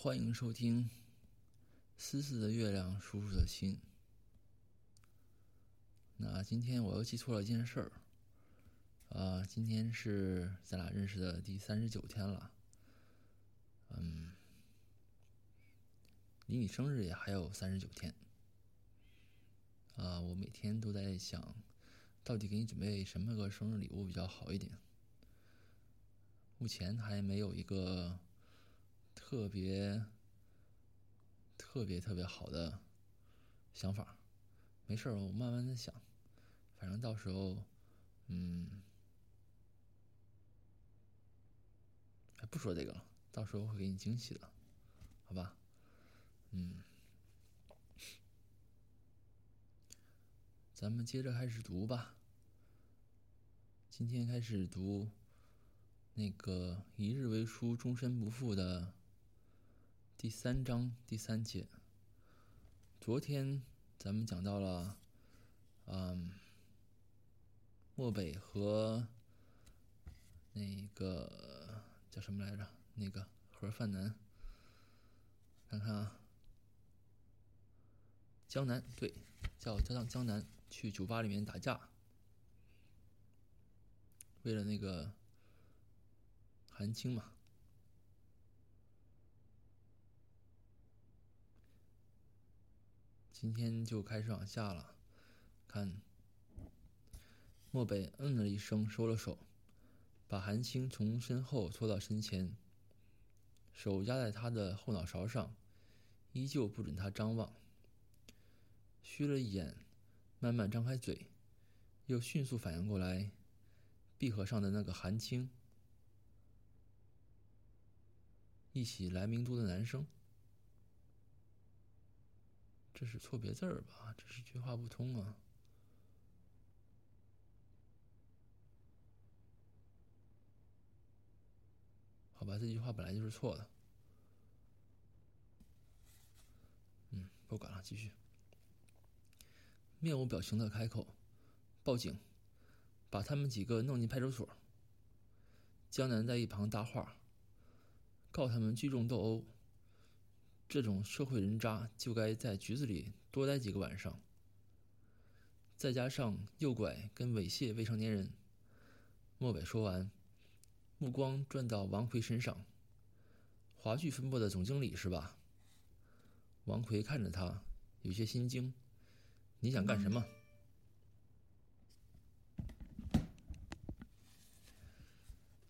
欢迎收听《思思的月亮，叔叔的心》。那今天我又记错了一件事儿，啊，今天是咱俩认识的第三十九天了，嗯，离你生日也还有三十九天，啊，我每天都在想，到底给你准备什么个生日礼物比较好一点，目前还没有一个。特别特别特别好的想法，没事儿，我慢慢的想，反正到时候，嗯，不说这个了，到时候会给你惊喜的，好吧？嗯，咱们接着开始读吧，今天开始读那个“一日为书，终身不负”的。第三章第三节，昨天咱们讲到了，嗯，漠北和那个叫什么来着？那个盒饭男，看看啊，江南对，叫叫江南去酒吧里面打架，为了那个韩青嘛。今天就开始往下了，看。漠北嗯了一声，收了手，把韩青从身后拖到身前，手压在他的后脑勺上，依旧不准他张望。虚了一眼，慢慢张开嘴，又迅速反应过来，闭合上的那个韩青，一起来明都的男生。这是错别字儿吧？这是句话不通啊！好吧，这句话本来就是错的。嗯，不管了，继续。面无表情的开口：“报警，把他们几个弄进派出所。”江南在一旁搭话：“告他们聚众斗殴。”这种社会人渣就该在局子里多待几个晚上。再加上诱拐跟猥亵未成年人。莫北说完，目光转到王奎身上。华剧分部的总经理是吧？王奎看着他，有些心惊。你想干什么？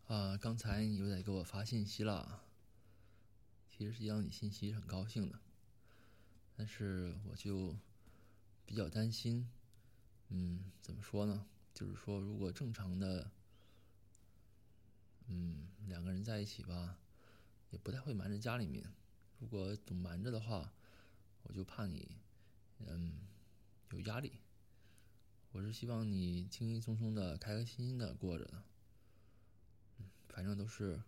啊，刚才你又在给我发信息了。其实接到你信息很高兴的，但是我就比较担心，嗯，怎么说呢？就是说，如果正常的，嗯，两个人在一起吧，也不太会瞒着家里面。如果总瞒着的话，我就怕你，嗯，有压力。我是希望你轻轻松松的、开开心心的过着的。嗯，反正都是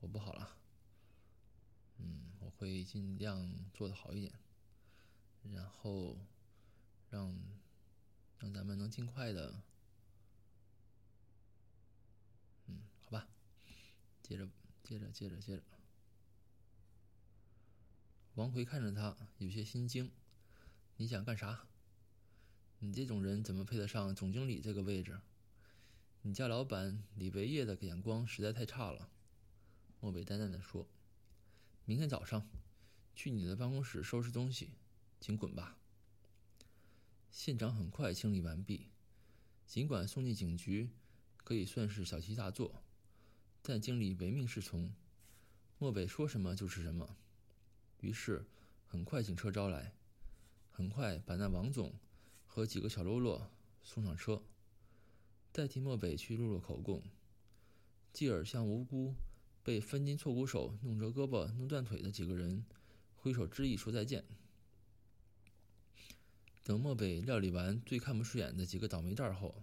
我不好了。嗯，我会尽量做的好一点，然后让让咱们能尽快的，嗯，好吧，接着接着接着接着。王奎看着他，有些心惊。你想干啥？你这种人怎么配得上总经理这个位置？你家老板李维业的眼光实在太差了。莫北淡淡的说。明天早上，去你的办公室收拾东西，请滚吧。现场很快清理完毕，尽管送进警局可以算是小题大做，但经理唯命是从，漠北说什么就是什么。于是，很快警车招来，很快把那王总和几个小喽啰送上车，代替漠北去录了口供，继而向无辜。被分筋错骨手弄折胳膊、弄断腿的几个人，挥手致意说再见。等漠北料理完最看不顺眼的几个倒霉蛋后，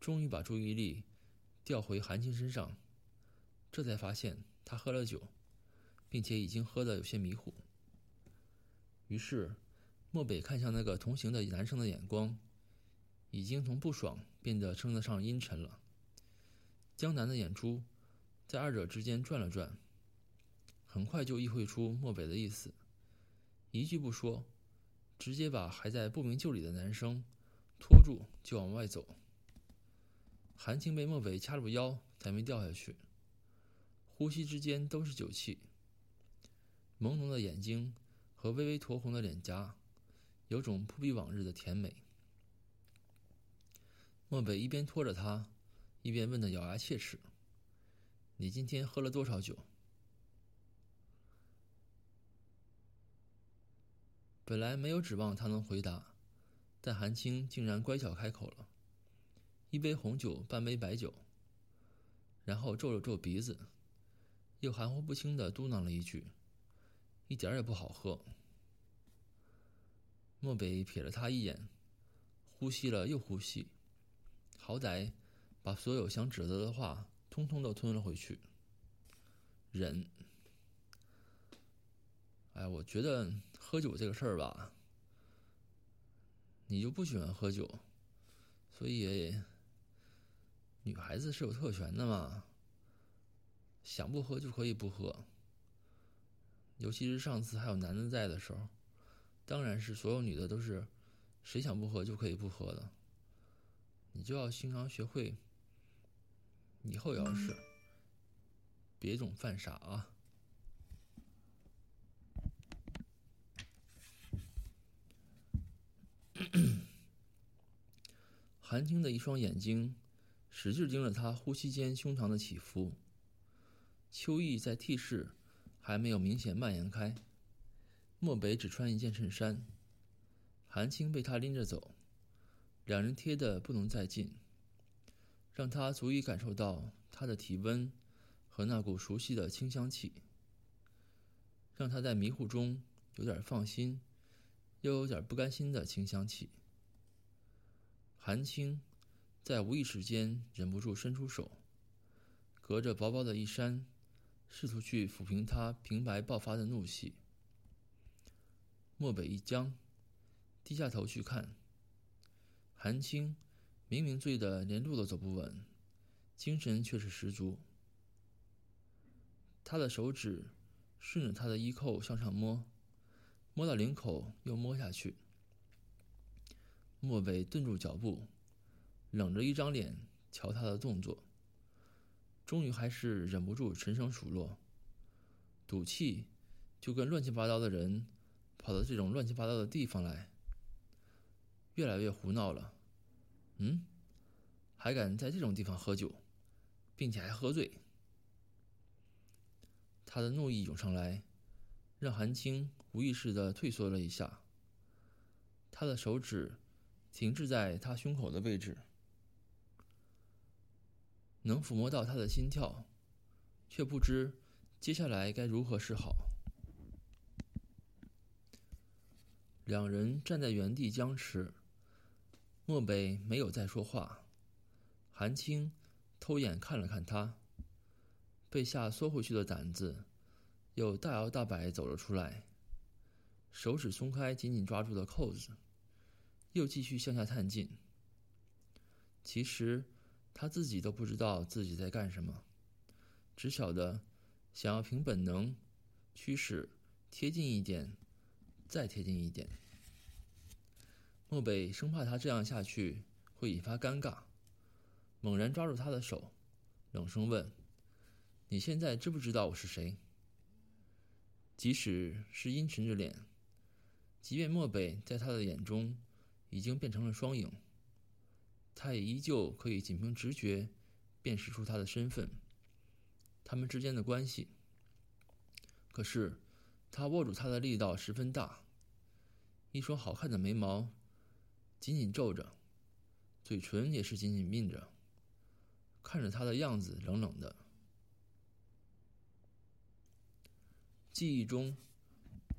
终于把注意力调回韩青身上，这才发现他喝了酒，并且已经喝得有些迷糊。于是，漠北看向那个同行的男生的眼光，已经从不爽变得称得上阴沉了。江南的眼珠。在二者之间转了转，很快就意会出漠北的意思，一句不说，直接把还在不明就里的男生拖住就往外走。韩青被漠北掐住腰，才没掉下去，呼吸之间都是酒气，朦胧的眼睛和微微酡红的脸颊，有种不比往日的甜美。漠北一边拖着他，一边问得咬牙切齿：“你今天喝了多少酒？”本来没有指望他能回答，但韩青竟然乖巧开口了：“一杯红酒，半杯白酒。”然后皱了皱鼻子，又含糊不清的嘟囔了一句：“一点也不好喝。”漠北瞥了他一眼，呼吸了又呼吸，好歹把所有想指责的话通通都吞了回去。忍。哎，我觉得。喝酒这个事儿吧，你就不喜欢喝酒，所以女孩子是有特权的嘛，想不喝就可以不喝。尤其是上次还有男的在的时候，当然是所有女的都是谁想不喝就可以不喝的。你就要经常学会，以后要是别总犯傻啊。韩青的一双眼睛使劲盯着他呼吸间胸膛的起伏。秋意在 T 室还没有明显蔓延开，漠北只穿一件衬衫，韩青被他拎着走，两人贴得不能再近，让他足以感受到他的体温和那股熟悉的清香气，让他在迷糊中有点放心，又有点不甘心的清香气。韩青在无意识间忍不住伸出手，隔着薄薄的衣衫，试图去抚平他平白爆发的怒气。漠北一僵，低下头去看。韩青明明醉得连路都走不稳，精神却是十足。他的手指顺着他的衣扣向上摸，摸到领口又摸下去。莫北顿住脚步，冷着一张脸瞧他的动作，终于还是忍不住沉声数落：“赌气，就跟乱七八糟的人跑到这种乱七八糟的地方来，越来越胡闹了。嗯，还敢在这种地方喝酒，并且还喝醉。”他的怒意涌上来，让韩青无意识的退缩了一下。他的手指。停滞在他胸口的位置，能抚摸到他的心跳，却不知接下来该如何是好。两人站在原地僵持，漠北没有再说话，韩青偷眼看了看他，被吓缩回去的胆子又大摇大摆走了出来，手指松开紧紧抓住的扣子。又继续向下探进。其实他自己都不知道自己在干什么，只晓得想要凭本能驱使贴近一点，再贴近一点。漠北生怕他这样下去会引发尴尬，猛然抓住他的手，冷声问：“你现在知不知道我是谁？”即使是阴沉着脸，即便漠北在他的眼中。已经变成了双影，他也依旧可以仅凭直觉辨识出他的身份，他们之间的关系。可是，他握住他的力道十分大，一双好看的眉毛紧紧皱着，嘴唇也是紧紧抿着，看着他的样子冷冷的。记忆中，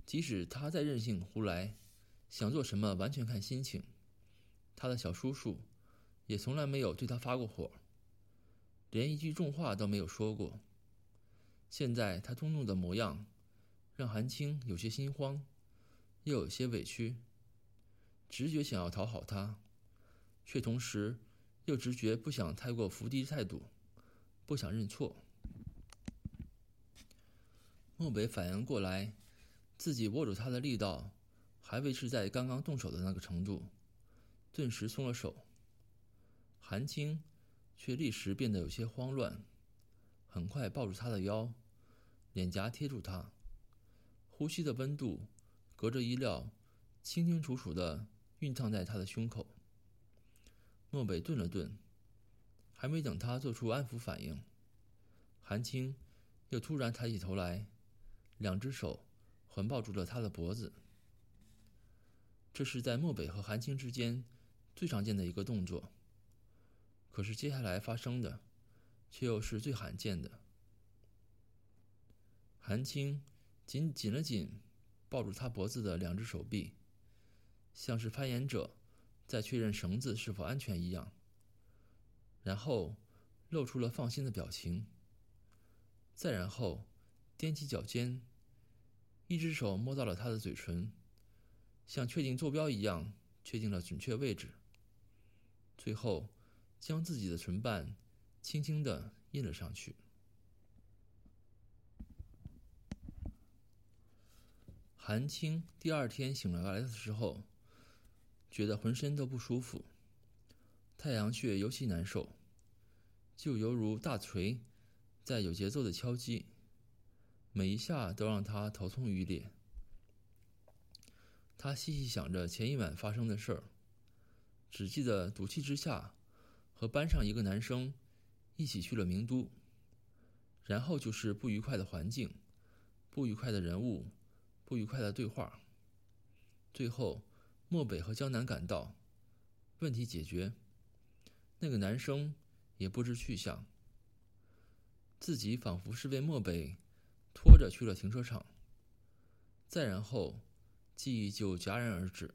即使他再任性胡来。想做什么完全看心情，他的小叔叔也从来没有对他发过火，连一句重话都没有说过。现在他动怒的模样，让韩青有些心慌，又有些委屈，直觉想要讨好他，却同时又直觉不想太过伏低态度，不想认错。漠北反应过来，自己握住他的力道还维持在刚刚动手的那个程度，顿时松了手。韩青却立时变得有些慌乱，很快抱住他的腰，脸颊贴住他，呼吸的温度隔着衣料，清清楚楚的熨烫在他的胸口。漠北顿了顿，还没等他做出安抚反应，韩青又突然抬起头来。两只手环抱住了他的脖子，这是在漠北和韩青之间最常见的一个动作。可是接下来发生的，却又是最罕见的。韩青紧紧了紧抱住他脖子的两只手臂，像是攀岩者在确认绳子是否安全一样，然后露出了放心的表情。再然后。踮起脚尖，一只手摸到了他的嘴唇，像确定坐标一样确定了准确位置。最后，将自己的唇瓣轻轻的印了上去。韩青第二天醒来来的时候，觉得浑身都不舒服，太阳穴尤其难受，就犹如大锤在有节奏的敲击。每一下都让他头痛欲裂。他细细想着前一晚发生的事儿，只记得赌气之下，和班上一个男生一起去了名都，然后就是不愉快的环境，不愉快的人物，不愉快的对话。最后，漠北和江南赶到，问题解决，那个男生也不知去向。自己仿佛是被漠北。拖着去了停车场，再然后，记忆就戛然而止。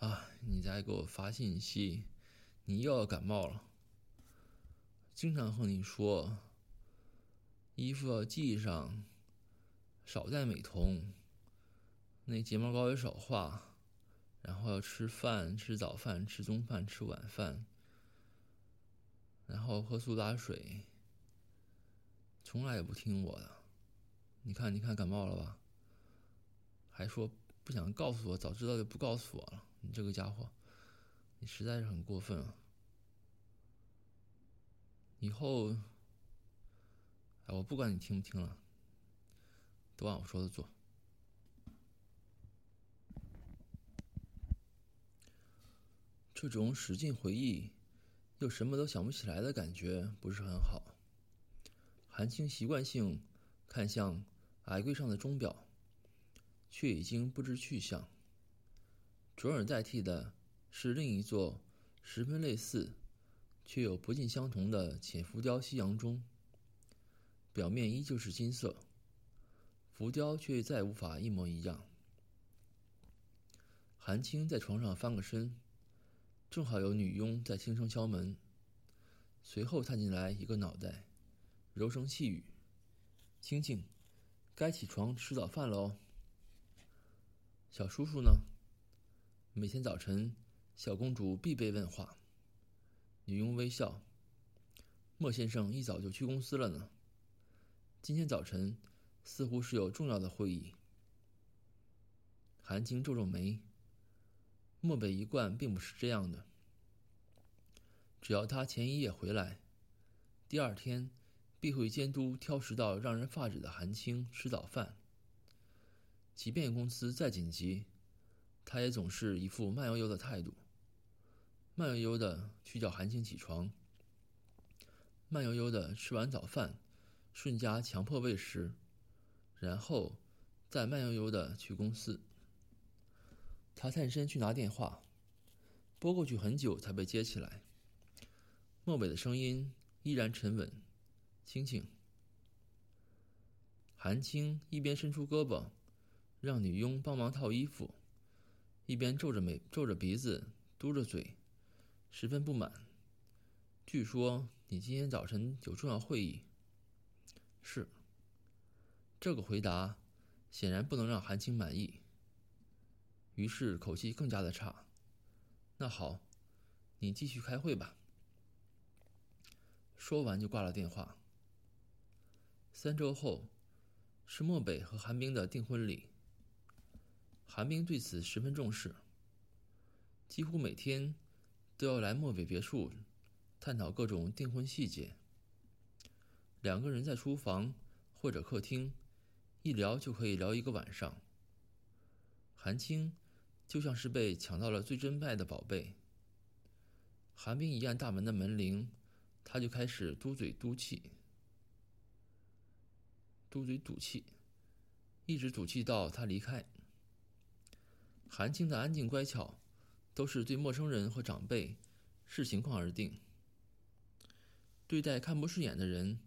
啊！你再给我发信息，你又要感冒了。经常和你说，衣服要系上，少戴美瞳，那睫毛膏也少画，然后要吃饭，吃早饭，吃中饭，吃晚饭。然后喝苏打水，从来也不听我的。你看，你看，感冒了吧？还说不想告诉我，早知道就不告诉我了。你这个家伙，你实在是很过分啊！以后，我不管你听不听了，都按我说的做。这种使劲回忆。又什么都想不起来的感觉不是很好。韩青习惯性看向矮柜上的钟表，却已经不知去向。转而代替的是另一座十分类似，却又不尽相同的浅浮雕西洋钟。表面依旧是金色，浮雕却再无法一模一样。韩青在床上翻个身。正好有女佣在轻声敲门，随后探进来一个脑袋，柔声细语：“青青，该起床吃早饭了哦。”小叔叔呢？每天早晨，小公主必备问话。女佣微笑：“莫先生一早就去公司了呢。今天早晨似乎是有重要的会议。”韩青皱皱眉。漠北一贯并不是这样的。只要他前一夜回来，第二天必会监督挑食到让人发指的韩青吃早饭。即便公司再紧急，他也总是一副慢悠悠的态度，慢悠悠的去叫韩青起床，慢悠悠的吃完早饭，顺家强迫喂食，然后再慢悠悠的去公司。他探身去拿电话，拨过去很久才被接起来。漠北的声音依然沉稳、清静。韩青一边伸出胳膊，让女佣帮忙套衣服，一边皱着眉、皱着鼻子、嘟着嘴，十分不满。据说你今天早晨有重要会议。是。这个回答显然不能让韩青满意。于是口气更加的差。那好，你继续开会吧。说完就挂了电话。三周后，是漠北和韩冰的订婚礼。韩冰对此十分重视，几乎每天都要来漠北别墅探讨各种订婚细节。两个人在书房或者客厅一聊就可以聊一个晚上。韩青就像是被抢到了最珍爱的宝贝。韩冰一按大门的门铃，他就开始嘟嘴嘟气，嘟嘴赌气，一直赌气到他离开。韩青的安静乖巧，都是对陌生人和长辈视情况而定。对待看不顺眼的人，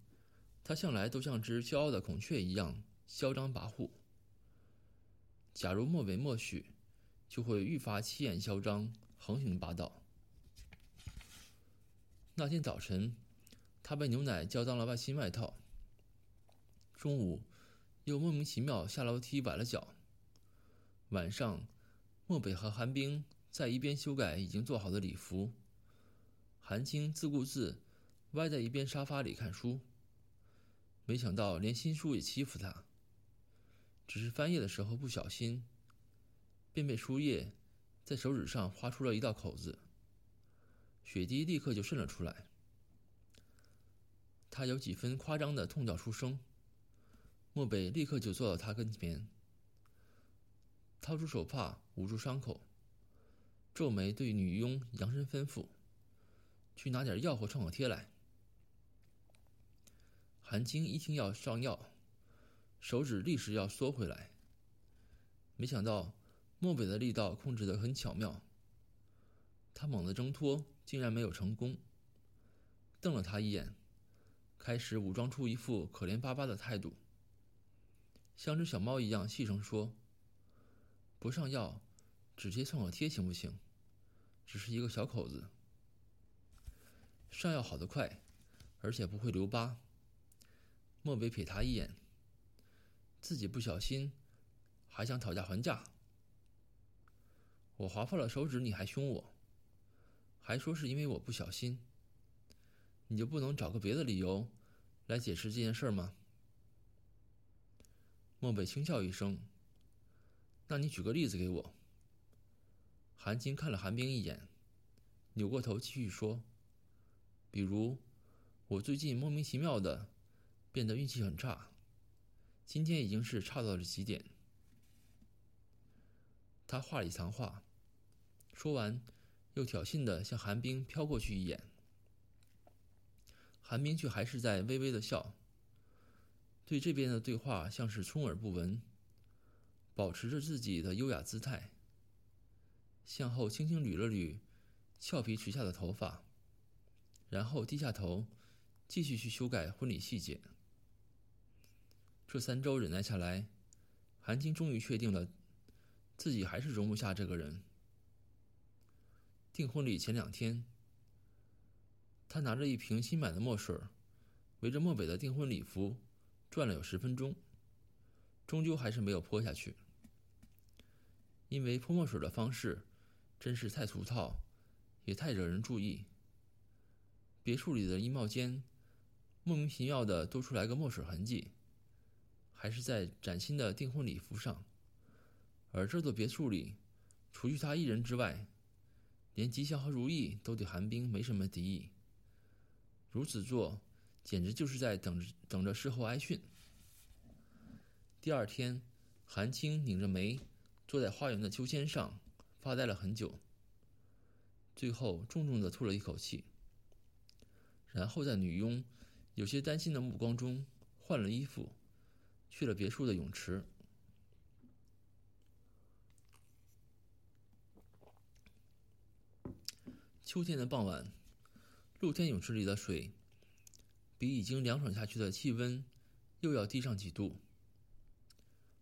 他向来都像只骄傲的孔雀一样嚣张跋扈。假如莫为默许，就会愈发气焰嚣张、横行霸道。那天早晨，他被牛奶浇脏了外新外套。中午，又莫名其妙下楼梯崴了脚。晚上。漠北和寒冰在一边修改已经做好的礼服，韩青自顾自歪在一边沙发里看书。没想到连新书也欺负他，只是翻页的时候不小心，便被书页在手指上划出了一道口子，血滴立刻就渗了出来。他有几分夸张的痛叫出声，漠北立刻就坐到他跟前。掏出手帕捂住伤口，皱眉对女佣扬声吩咐：“去拿点药和创可贴来。”韩青一听要上药，手指立时要缩回来。没想到漠北的力道控制得很巧妙，他猛地挣脱，竟然没有成功。瞪了他一眼，开始武装出一副可怜巴巴的态度，像只小猫一样细声说。不上药，只贴创可贴行不行？只是一个小口子。上药好得快，而且不会留疤。莫北瞥他一眼，自己不小心，还想讨价还价。我划破了手指，你还凶我，还说是因为我不小心。你就不能找个别的理由来解释这件事吗？莫北轻笑一声。那你举个例子给我。韩青看了韩冰一眼，扭过头继续说：“比如，我最近莫名其妙的变得运气很差，今天已经是差到了极点。”他话里藏话，说完，又挑衅的向韩冰飘过去一眼。韩冰却还是在微微的笑，对这边的对话像是充耳不闻。保持着自己的优雅姿态，向后轻轻捋了捋俏皮垂下的头发，然后低下头，继续去修改婚礼细节。这三周忍耐下来，韩青终于确定了自己还是容不下这个人。订婚礼前两天，他拿着一瓶新买的墨水，围着漠北的订婚礼服转了有十分钟。终究还是没有泼下去，因为泼墨水的方式真是太俗套，也太惹人注意。别墅里的衣帽间莫名其妙的多出来个墨水痕迹，还是在崭新的订婚礼服上。而这座别墅里，除去他一人之外，连吉祥和如意都对韩冰没什么敌意。如此做，简直就是在等着等着事后挨训。第二天，韩青拧着眉，坐在花园的秋千上，发呆了很久。最后，重重的吐了一口气，然后在女佣有些担心的目光中，换了衣服，去了别墅的泳池。秋天的傍晚，露天泳池里的水，比已经凉爽下去的气温，又要低上几度。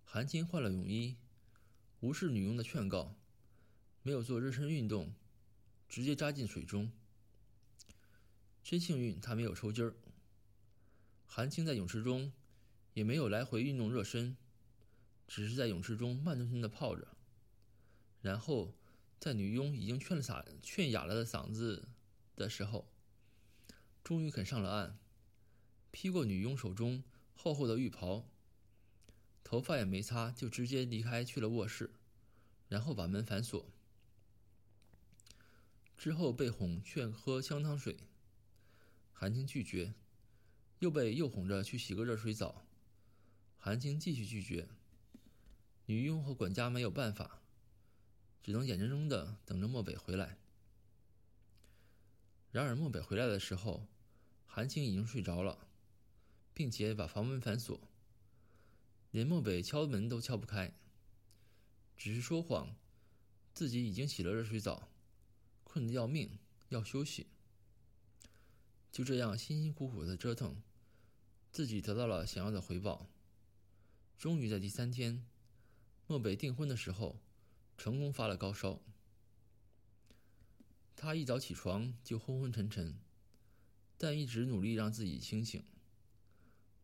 韩青换了泳衣，无视女佣的劝告，没有做热身运动，直接扎进水中。真幸运，他没有抽筋儿。韩青在泳池中也没有来回运动热身，只是在泳池中慢吞吞的泡着。然后，在女佣已经劝了嗓劝哑了的嗓子的时候，终于肯上了岸，披过女佣手中厚厚的浴袍，头发也没擦，就直接离开去了卧室，然后把门反锁。之后被哄劝喝姜汤水，韩青拒绝，又被又哄着去洗个热水澡，韩青继续拒绝。女佣和管家没有办法，只能眼睁睁的等着漠北回来。然而漠北回来的时候，韩青已经睡着了，并且把房门反锁，连漠北敲门都敲不开，只是说谎，自己已经洗了热水澡，困得要命，要休息。就这样辛辛苦苦的折腾，自己得到了想要的回报。终于在第三天。漠北订婚的时候，成功发了高烧。他一早起床就昏昏沉沉，但一直努力让自己清醒。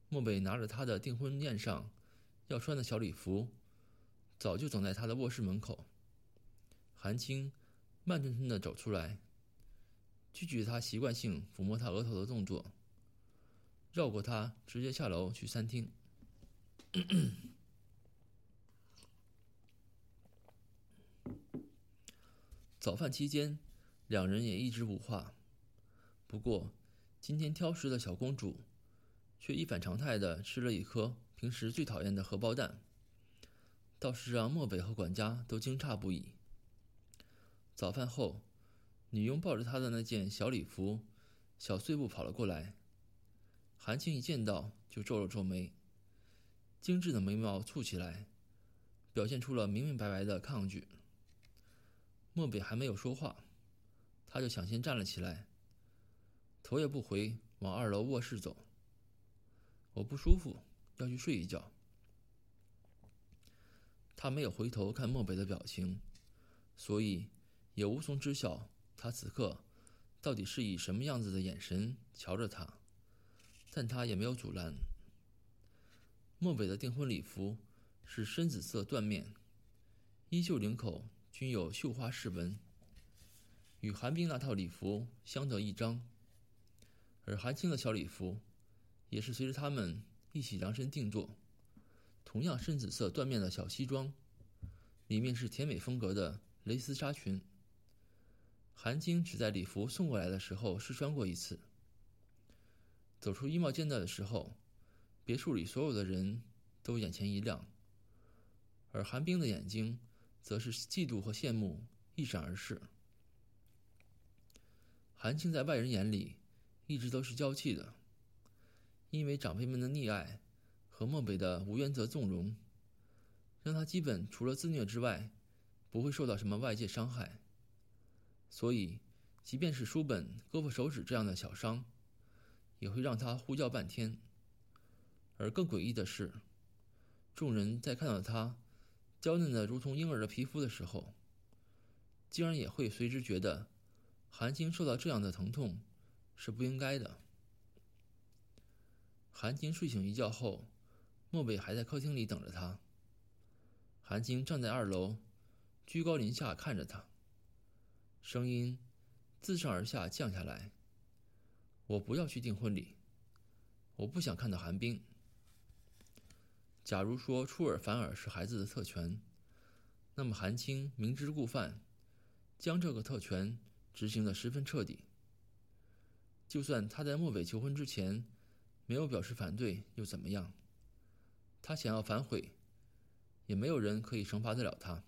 漠北拿着他的订婚宴上要穿的小礼服，早就等在他的卧室门口。韩青慢吞吞的走出来，拒绝他习惯性抚摸他额头的动作，绕过他直接下楼去餐厅。早饭期间，两人也一直无话。不过，今天挑食的小公主，却一反常态的吃了一颗平时最讨厌的荷包蛋，倒是让漠北和管家都惊诧不已。早饭后，女佣抱着她的那件小礼服，小碎步跑了过来。韩青一见到就皱了皱眉，精致的眉毛蹙起来，表现出了明明白白的抗拒。漠北还没有说话，他就抢先站了起来，头也不回往二楼卧室走。我不舒服，要去睡一觉。他没有回头看漠北的表情，所以也无从知晓他此刻到底是以什么样子的眼神瞧着他，但他也没有阻拦。漠北的订婚礼服是深紫色缎面，衣袖领口。均有绣花饰纹，与韩冰那套礼服相得益彰。而韩青的小礼服，也是随着他们一起量身定做，同样深紫色缎面的小西装，里面是甜美风格的蕾丝纱裙。韩青只在礼服送过来的时候试穿过一次。走出衣帽间的时候，别墅里所有的人都眼前一亮，而韩冰的眼睛。则是嫉妒和羡慕一闪而逝。韩青在外人眼里一直都是娇气的，因为长辈们的溺爱和漠北的无原则纵容，让他基本除了自虐之外，不会受到什么外界伤害。所以，即便是书本胳膊手指这样的小伤，也会让他呼叫半天。而更诡异的是，众人在看到他。娇嫩的如同婴儿的皮肤的时候，竟然也会随之觉得，韩青受到这样的疼痛是不应该的。韩青睡醒一觉后，莫北还在客厅里等着他。韩青站在二楼，居高临下看着他，声音自上而下降下来：“我不要去订婚礼，我不想看到韩冰。”假如说出尔反尔是孩子的特权，那么韩青明知故犯，将这个特权执行的十分彻底。就算他在莫北求婚之前没有表示反对，又怎么样？他想要反悔，也没有人可以惩罚得了他。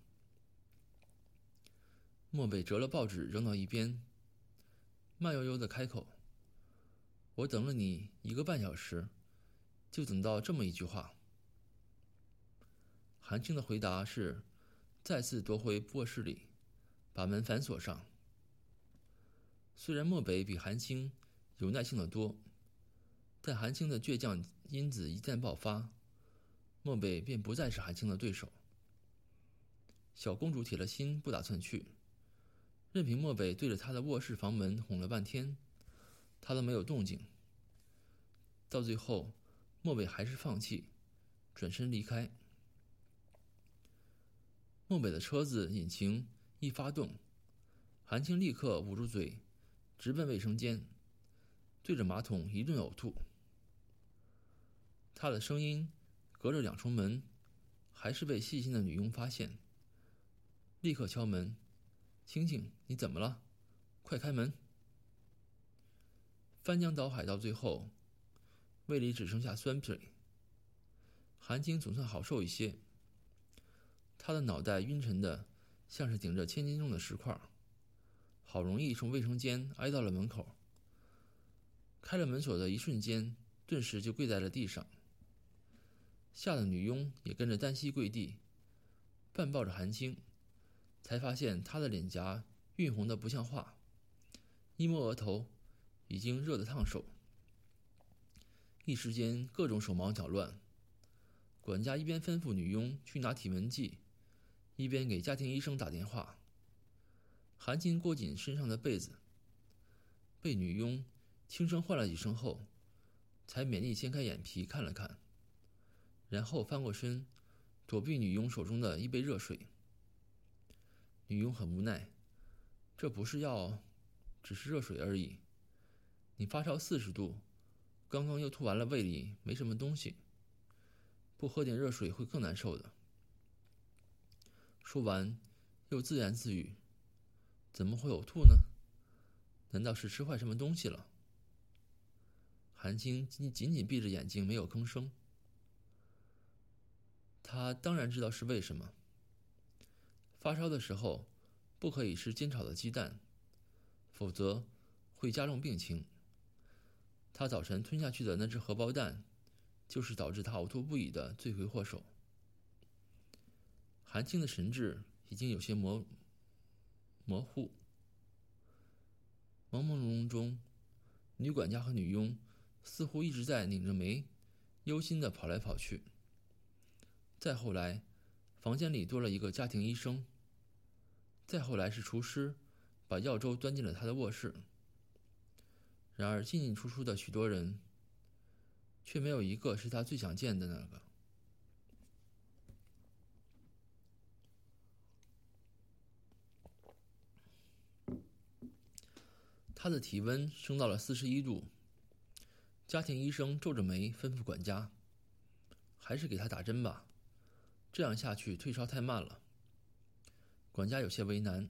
莫北折了报纸扔到一边，慢悠悠的开口：“我等了你一个半小时，就等到这么一句话。”韩青的回答是：再次夺回卧室里，把门反锁上。虽然漠北比韩青有耐性的多，但韩青的倔强因子一旦爆发，漠北便不再是韩青的对手。小公主铁了心不打算去，任凭漠北对着她的卧室房门哄了半天，她都没有动静。到最后，漠北还是放弃，转身离开。漠北的车子引擎一发动，韩青立刻捂住嘴，直奔卫生间。对着马桶一顿呕吐。他的声音隔着两重门，还是被细心的女佣发现，立刻敲门：“青青，你怎么了？快开门！”翻江倒海到最后，胃里只剩下酸水。韩青总算好受一些，他的脑袋晕沉的像是顶着千斤重的石块，好容易从卫生间挨到了门口。开了门锁的一瞬间，顿时就跪在了地上。吓得女佣也跟着单膝跪地，半抱着韩青，才发现他的脸颊晕红的不像话，一摸额头。已经热得烫手，一时间各种手忙脚乱。管家一边吩咐女佣去拿体温计，一边给家庭医生打电话。韩青裹紧身上的被子，被女佣轻声唤了几声后，才勉力掀开眼皮看了看，然后翻过身，躲避女佣手中的一杯热水。女佣很无奈，这不是药，只是热水而已。你发烧四十度，刚刚又吐完了，胃里没什么东西，不喝点热水会更难受的。说完，又自言自语：“怎么会呕吐呢？难道是吃坏什么东西了？”韩青紧紧闭着眼睛，没有吭声。他当然知道是为什么。发烧的时候，不可以吃煎炒的鸡蛋，否则会加重病情。他早晨吞下去的那只荷包蛋，就是导致他呕吐不已的罪魁祸首。韩青的神志已经有些模模糊，朦朦胧胧中，女管家和女佣似乎一直在拧着眉，忧心的跑来跑去。再后来，房间里多了一个家庭医生。再后来是厨师，把药粥端进了他的卧室。然而进进出出的许多人，却没有一个是他最想见的那个。他的体温升到了四十一度，家庭医生皱着眉吩咐管家：“还是给他打针吧，这样下去退烧太慢了。”管家有些为难：“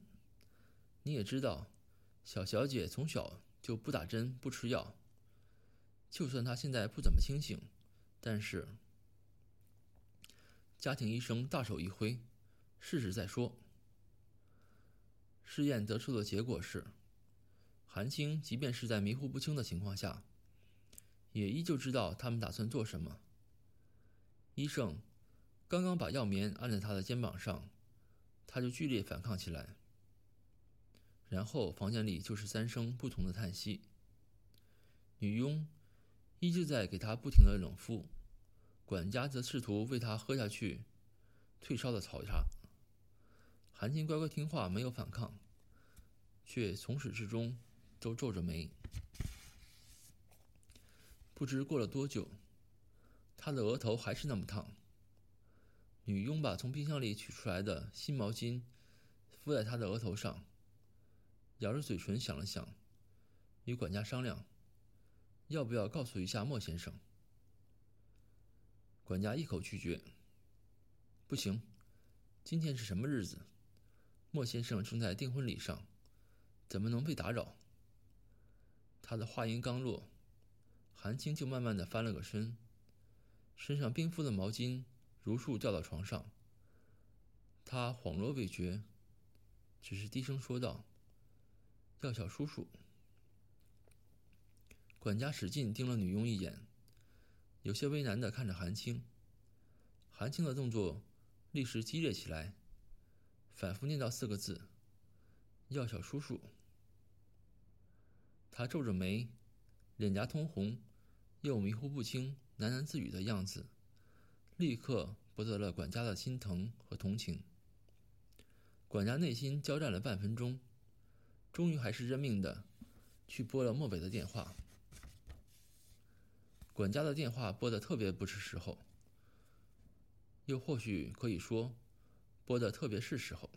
你也知道，小小姐从小……”就不打针不吃药。就算她现在不怎么清醒，但是家庭医生大手一挥，试试再说。试验得出的结果是，韩青即便是在迷糊不清的情况下，也依旧知道他们打算做什么。医生刚刚把药棉按在他的肩膀上，他就剧烈反抗起来。然后房间里就是三声不同的叹息。女佣依旧在给他不停的冷敷，管家则试图喂他喝下去退烧的草茶。韩青乖乖听话，没有反抗，却从始至终都皱着眉。不知过了多久，他的额头还是那么烫。女佣把从冰箱里取出来的新毛巾敷在他的额头上。咬着嘴唇想了想，与管家商量，要不要告诉一下莫先生。管家一口拒绝：“不行，今天是什么日子？莫先生正在订婚礼上，怎么能被打扰？”他的话音刚落，韩青就慢慢的翻了个身，身上冰敷的毛巾如数掉到床上。他恍若未觉，只是低声说道。药小叔叔，管家使劲盯了女佣一眼，有些为难的看着韩青。韩青的动作立时激烈起来，反复念叨四个字：“药小叔叔。”他皱着眉，脸颊通红，又迷糊不清、喃喃自语的样子，立刻博得了管家的心疼和同情。管家内心交战了半分钟。终于还是认命的，去拨了莫北的电话。管家的电话拨的特别不是时候，又或许可以说，拨的特别是时候。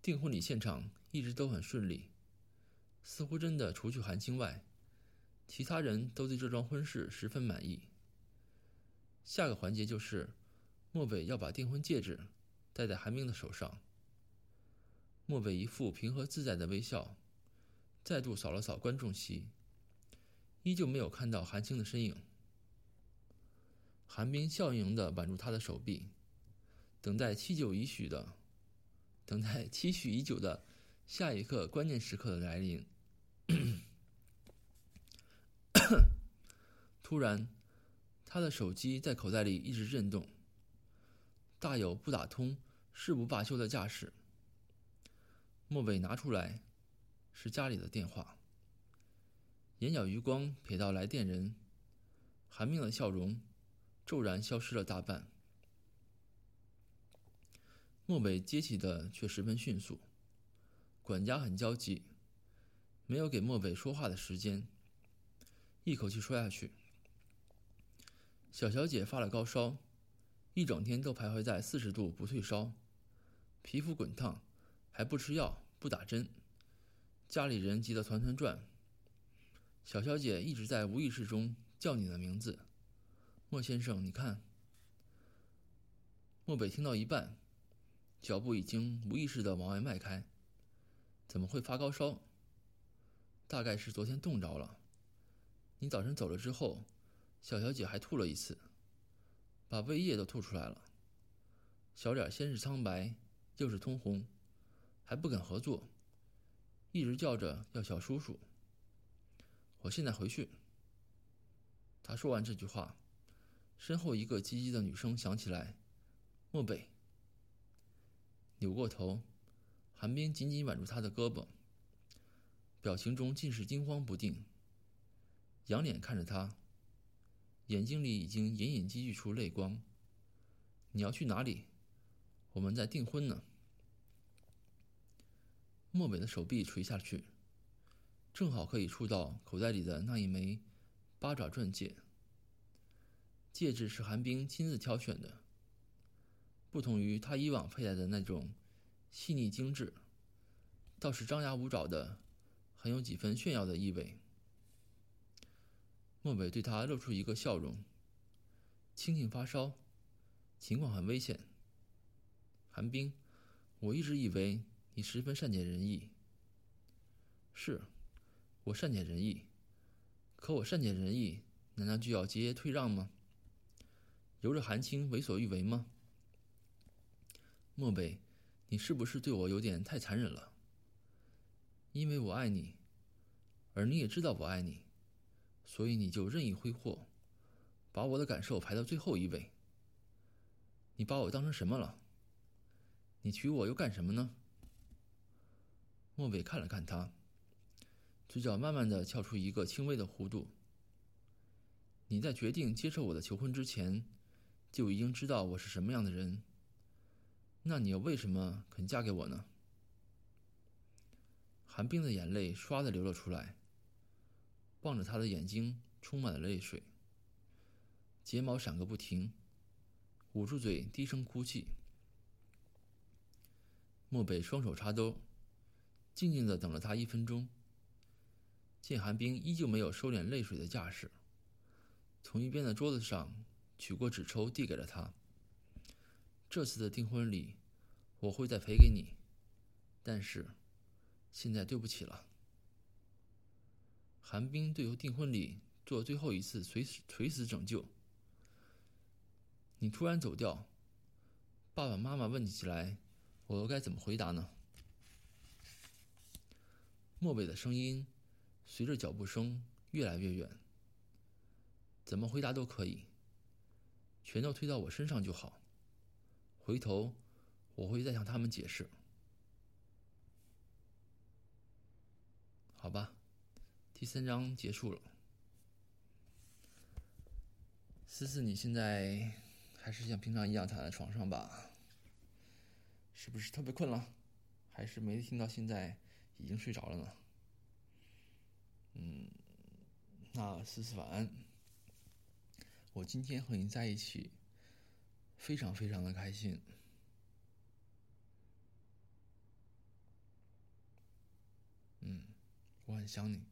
订婚礼现场一直都很顺利，似乎真的除去韩青外，其他人都对这桩婚事十分满意。下个环节就是莫北要把订婚戒指戴在韩冰的手上。莫北一副平和自在的微笑，再度扫了扫观众席，依旧没有看到韩青的身影。韩冰笑盈盈的挽住他的手臂，等待期久已许的，等待期许已久的下一刻关键时刻的来临。突然，他的手机在口袋里一直震动，大有不打通誓不罢休的架势。莫北拿出来，是家里的电话。眼角余光瞥到来电人，韩冰的笑容骤然消失了大半。莫北接起的却十分迅速，管家很焦急，没有给莫北说话的时间。一口气说下去。小小姐发了高烧，一整天都徘徊在四十度不退烧，皮肤滚烫，还不吃药不打针，家里人急得团团转。小小姐一直在无意识中叫你的名字，莫先生，你看。莫北听到一半，脚步已经无意识的往外迈开。怎么会发高烧？大概是昨天冻着了。你早晨走了之后，小小姐还吐了一次，把胃液都吐出来了。小脸先是苍白，又是通红，还不肯合作，一直叫着要小叔叔。我现在回去。他说完这句话，身后一个唧唧的女声响起来：“漠北。”扭过头，韩冰紧紧挽住他的胳膊，表情中尽是惊慌不定。仰脸看着他，眼睛里已经隐隐积聚出泪光。你要去哪里？我们在订婚呢。莫北的手臂垂下去，正好可以触到口袋里的那一枚八爪钻戒。戒指是韩冰亲自挑选的，不同于他以往佩戴的那种细腻精致，倒是张牙舞爪的，很有几分炫耀的意味。莫北对他露出一个笑容。青青发烧，情况很危险。韩冰，我一直以为你十分善解人意。是，我善解人意。可我善解人意，难道就要节节退让吗？由着韩青为所欲为吗？漠北，你是不是对我有点太残忍了？因为我爱你，而你也知道我爱你。所以你就任意挥霍，把我的感受排到最后一位。你把我当成什么了？你娶我又干什么呢？莫北看了看他，嘴角慢慢的翘出一个轻微的弧度。你在决定接受我的求婚之前，就已经知道我是什么样的人。那你又为什么肯嫁给我呢？韩冰的眼泪唰的流了出来。望着他的眼睛，充满了泪水，睫毛闪个不停，捂住嘴低声哭泣。漠北双手插兜，静静的等了他一分钟。见寒冰依旧没有收敛泪水的架势，从一边的桌子上取过纸抽，递给了他。这次的订婚礼，我会再赔给你，但是，现在对不起了。韩冰对由订婚礼做最后一次垂死垂死拯救。你突然走掉，爸爸妈妈问起来，我又该怎么回答呢？漠北的声音随着脚步声越来越远。怎么回答都可以，全都推到我身上就好。回头我会再向他们解释。好吧。第三章结束了。思思，你现在还是像平常一样躺在床上吧？是不是特别困了？还是没听到现在已经睡着了呢？嗯，那思思晚安。我今天和你在一起，非常非常的开心。嗯，我很想你。